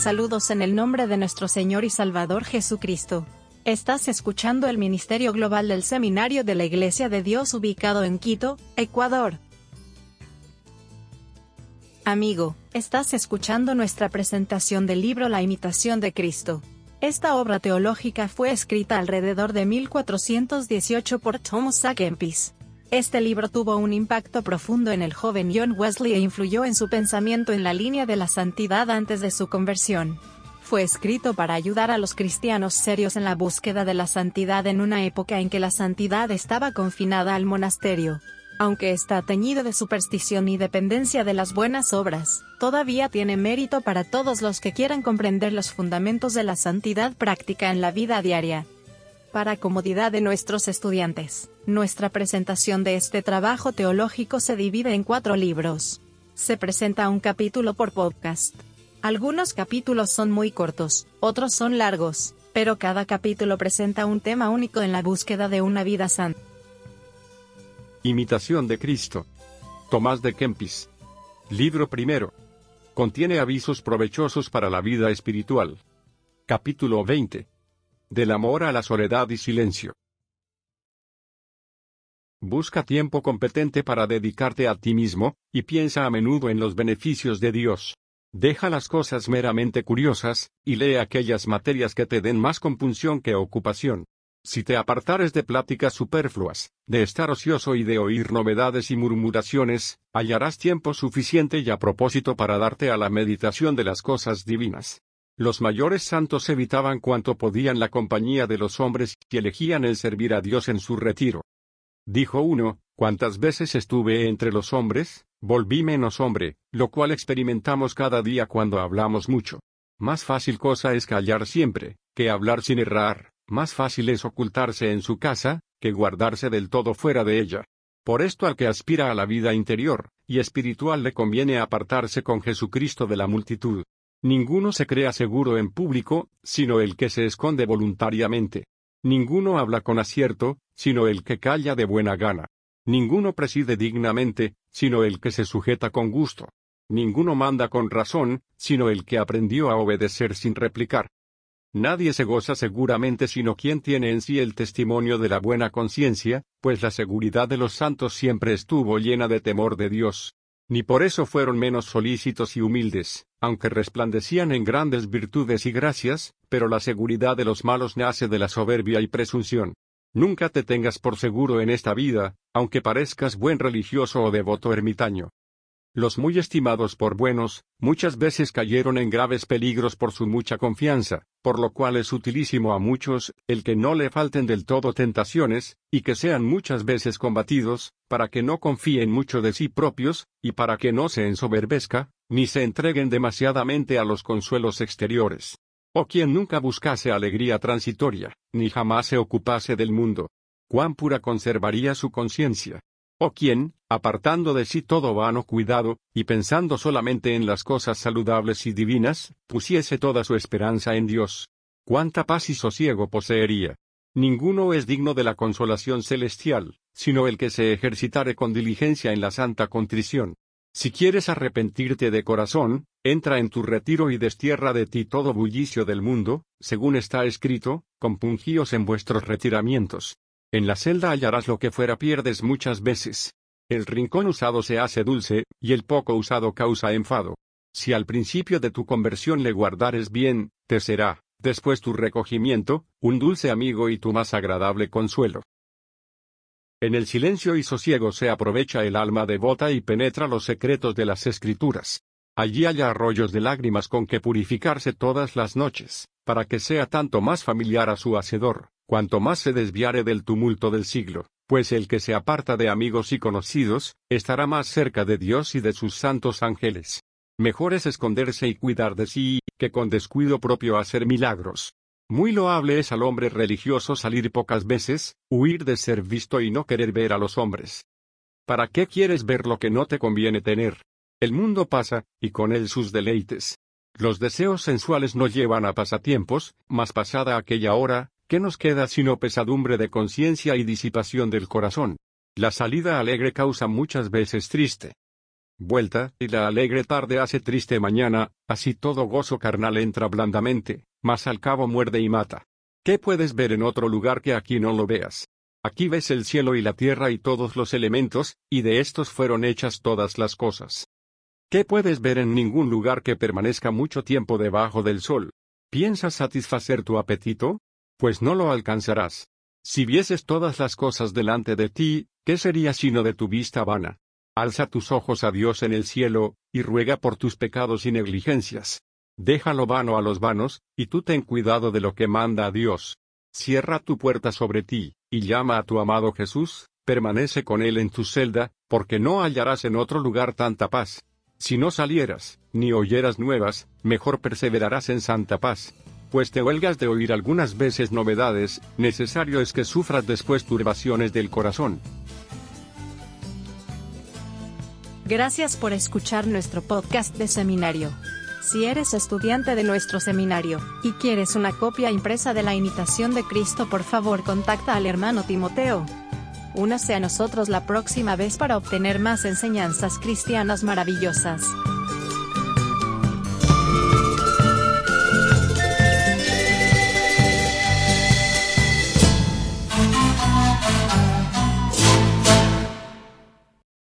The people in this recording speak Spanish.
Saludos en el nombre de nuestro Señor y Salvador Jesucristo. Estás escuchando el Ministerio Global del Seminario de la Iglesia de Dios ubicado en Quito, Ecuador. Amigo, estás escuchando nuestra presentación del libro La imitación de Cristo. Esta obra teológica fue escrita alrededor de 1418 por Thomas A. Kempis. Este libro tuvo un impacto profundo en el joven John Wesley e influyó en su pensamiento en la línea de la santidad antes de su conversión. Fue escrito para ayudar a los cristianos serios en la búsqueda de la santidad en una época en que la santidad estaba confinada al monasterio. Aunque está teñido de superstición y dependencia de las buenas obras, todavía tiene mérito para todos los que quieran comprender los fundamentos de la santidad práctica en la vida diaria. Para comodidad de nuestros estudiantes, nuestra presentación de este trabajo teológico se divide en cuatro libros. Se presenta un capítulo por podcast. Algunos capítulos son muy cortos, otros son largos, pero cada capítulo presenta un tema único en la búsqueda de una vida santa. Imitación de Cristo. Tomás de Kempis. Libro primero. Contiene avisos provechosos para la vida espiritual. Capítulo 20. Del amor a la soledad y silencio. Busca tiempo competente para dedicarte a ti mismo, y piensa a menudo en los beneficios de Dios. Deja las cosas meramente curiosas, y lee aquellas materias que te den más compunción que ocupación. Si te apartares de pláticas superfluas, de estar ocioso y de oír novedades y murmuraciones, hallarás tiempo suficiente y a propósito para darte a la meditación de las cosas divinas. Los mayores santos evitaban cuanto podían la compañía de los hombres y elegían el servir a Dios en su retiro. Dijo uno, cuántas veces estuve entre los hombres, volví menos hombre, lo cual experimentamos cada día cuando hablamos mucho. Más fácil cosa es callar siempre, que hablar sin errar. Más fácil es ocultarse en su casa, que guardarse del todo fuera de ella. Por esto al que aspira a la vida interior y espiritual le conviene apartarse con Jesucristo de la multitud. Ninguno se crea seguro en público, sino el que se esconde voluntariamente. Ninguno habla con acierto, sino el que calla de buena gana. Ninguno preside dignamente, sino el que se sujeta con gusto. Ninguno manda con razón, sino el que aprendió a obedecer sin replicar. Nadie se goza seguramente sino quien tiene en sí el testimonio de la buena conciencia, pues la seguridad de los santos siempre estuvo llena de temor de Dios. Ni por eso fueron menos solícitos y humildes, aunque resplandecían en grandes virtudes y gracias, pero la seguridad de los malos nace de la soberbia y presunción. Nunca te tengas por seguro en esta vida, aunque parezcas buen religioso o devoto ermitaño. Los muy estimados por buenos, muchas veces cayeron en graves peligros por su mucha confianza, por lo cual es utilísimo a muchos, el que no le falten del todo tentaciones, y que sean muchas veces combatidos, para que no confíen mucho de sí propios, y para que no se ensoberbezca, ni se entreguen demasiadamente a los consuelos exteriores. O quien nunca buscase alegría transitoria, ni jamás se ocupase del mundo. Cuán pura conservaría su conciencia, o quien, apartando de sí todo vano cuidado, y pensando solamente en las cosas saludables y divinas, pusiese toda su esperanza en Dios. Cuánta paz y sosiego poseería. Ninguno es digno de la consolación celestial, sino el que se ejercitare con diligencia en la santa contrición. Si quieres arrepentirte de corazón, entra en tu retiro y destierra de ti todo bullicio del mundo, según está escrito, compungíos en vuestros retiramientos. En la celda hallarás lo que fuera pierdes muchas veces. El rincón usado se hace dulce, y el poco usado causa enfado. Si al principio de tu conversión le guardares bien, te será, después tu recogimiento, un dulce amigo y tu más agradable consuelo. En el silencio y sosiego se aprovecha el alma devota y penetra los secretos de las escrituras. Allí haya arroyos de lágrimas con que purificarse todas las noches, para que sea tanto más familiar a su Hacedor, cuanto más se desviare del tumulto del siglo, pues el que se aparta de amigos y conocidos, estará más cerca de Dios y de sus santos ángeles. Mejor es esconderse y cuidar de sí, que con descuido propio hacer milagros. Muy loable es al hombre religioso salir pocas veces, huir de ser visto y no querer ver a los hombres. ¿Para qué quieres ver lo que no te conviene tener? El mundo pasa, y con él sus deleites. Los deseos sensuales no llevan a pasatiempos, mas pasada aquella hora, ¿Qué nos queda sino pesadumbre de conciencia y disipación del corazón? La salida alegre causa muchas veces triste. vuelta, y la alegre tarde hace triste mañana, así todo gozo carnal entra blandamente, mas al cabo muerde y mata. ¿Qué puedes ver en otro lugar que aquí no lo veas? Aquí ves el cielo y la tierra y todos los elementos, y de estos fueron hechas todas las cosas. ¿Qué puedes ver en ningún lugar que permanezca mucho tiempo debajo del sol? ¿Piensas satisfacer tu apetito? Pues no lo alcanzarás. Si vieses todas las cosas delante de ti, ¿qué sería sino de tu vista vana? Alza tus ojos a Dios en el cielo, y ruega por tus pecados y negligencias. Déjalo vano a los vanos, y tú ten cuidado de lo que manda a Dios. Cierra tu puerta sobre ti, y llama a tu amado Jesús, permanece con él en tu celda, porque no hallarás en otro lugar tanta paz. Si no salieras, ni oyeras nuevas, mejor perseverarás en santa paz. Pues te huelgas de oír algunas veces novedades, necesario es que sufras después turbaciones del corazón. Gracias por escuchar nuestro podcast de seminario. Si eres estudiante de nuestro seminario, y quieres una copia impresa de la imitación de Cristo, por favor contacta al hermano Timoteo. Únase a nosotros la próxima vez para obtener más enseñanzas cristianas maravillosas.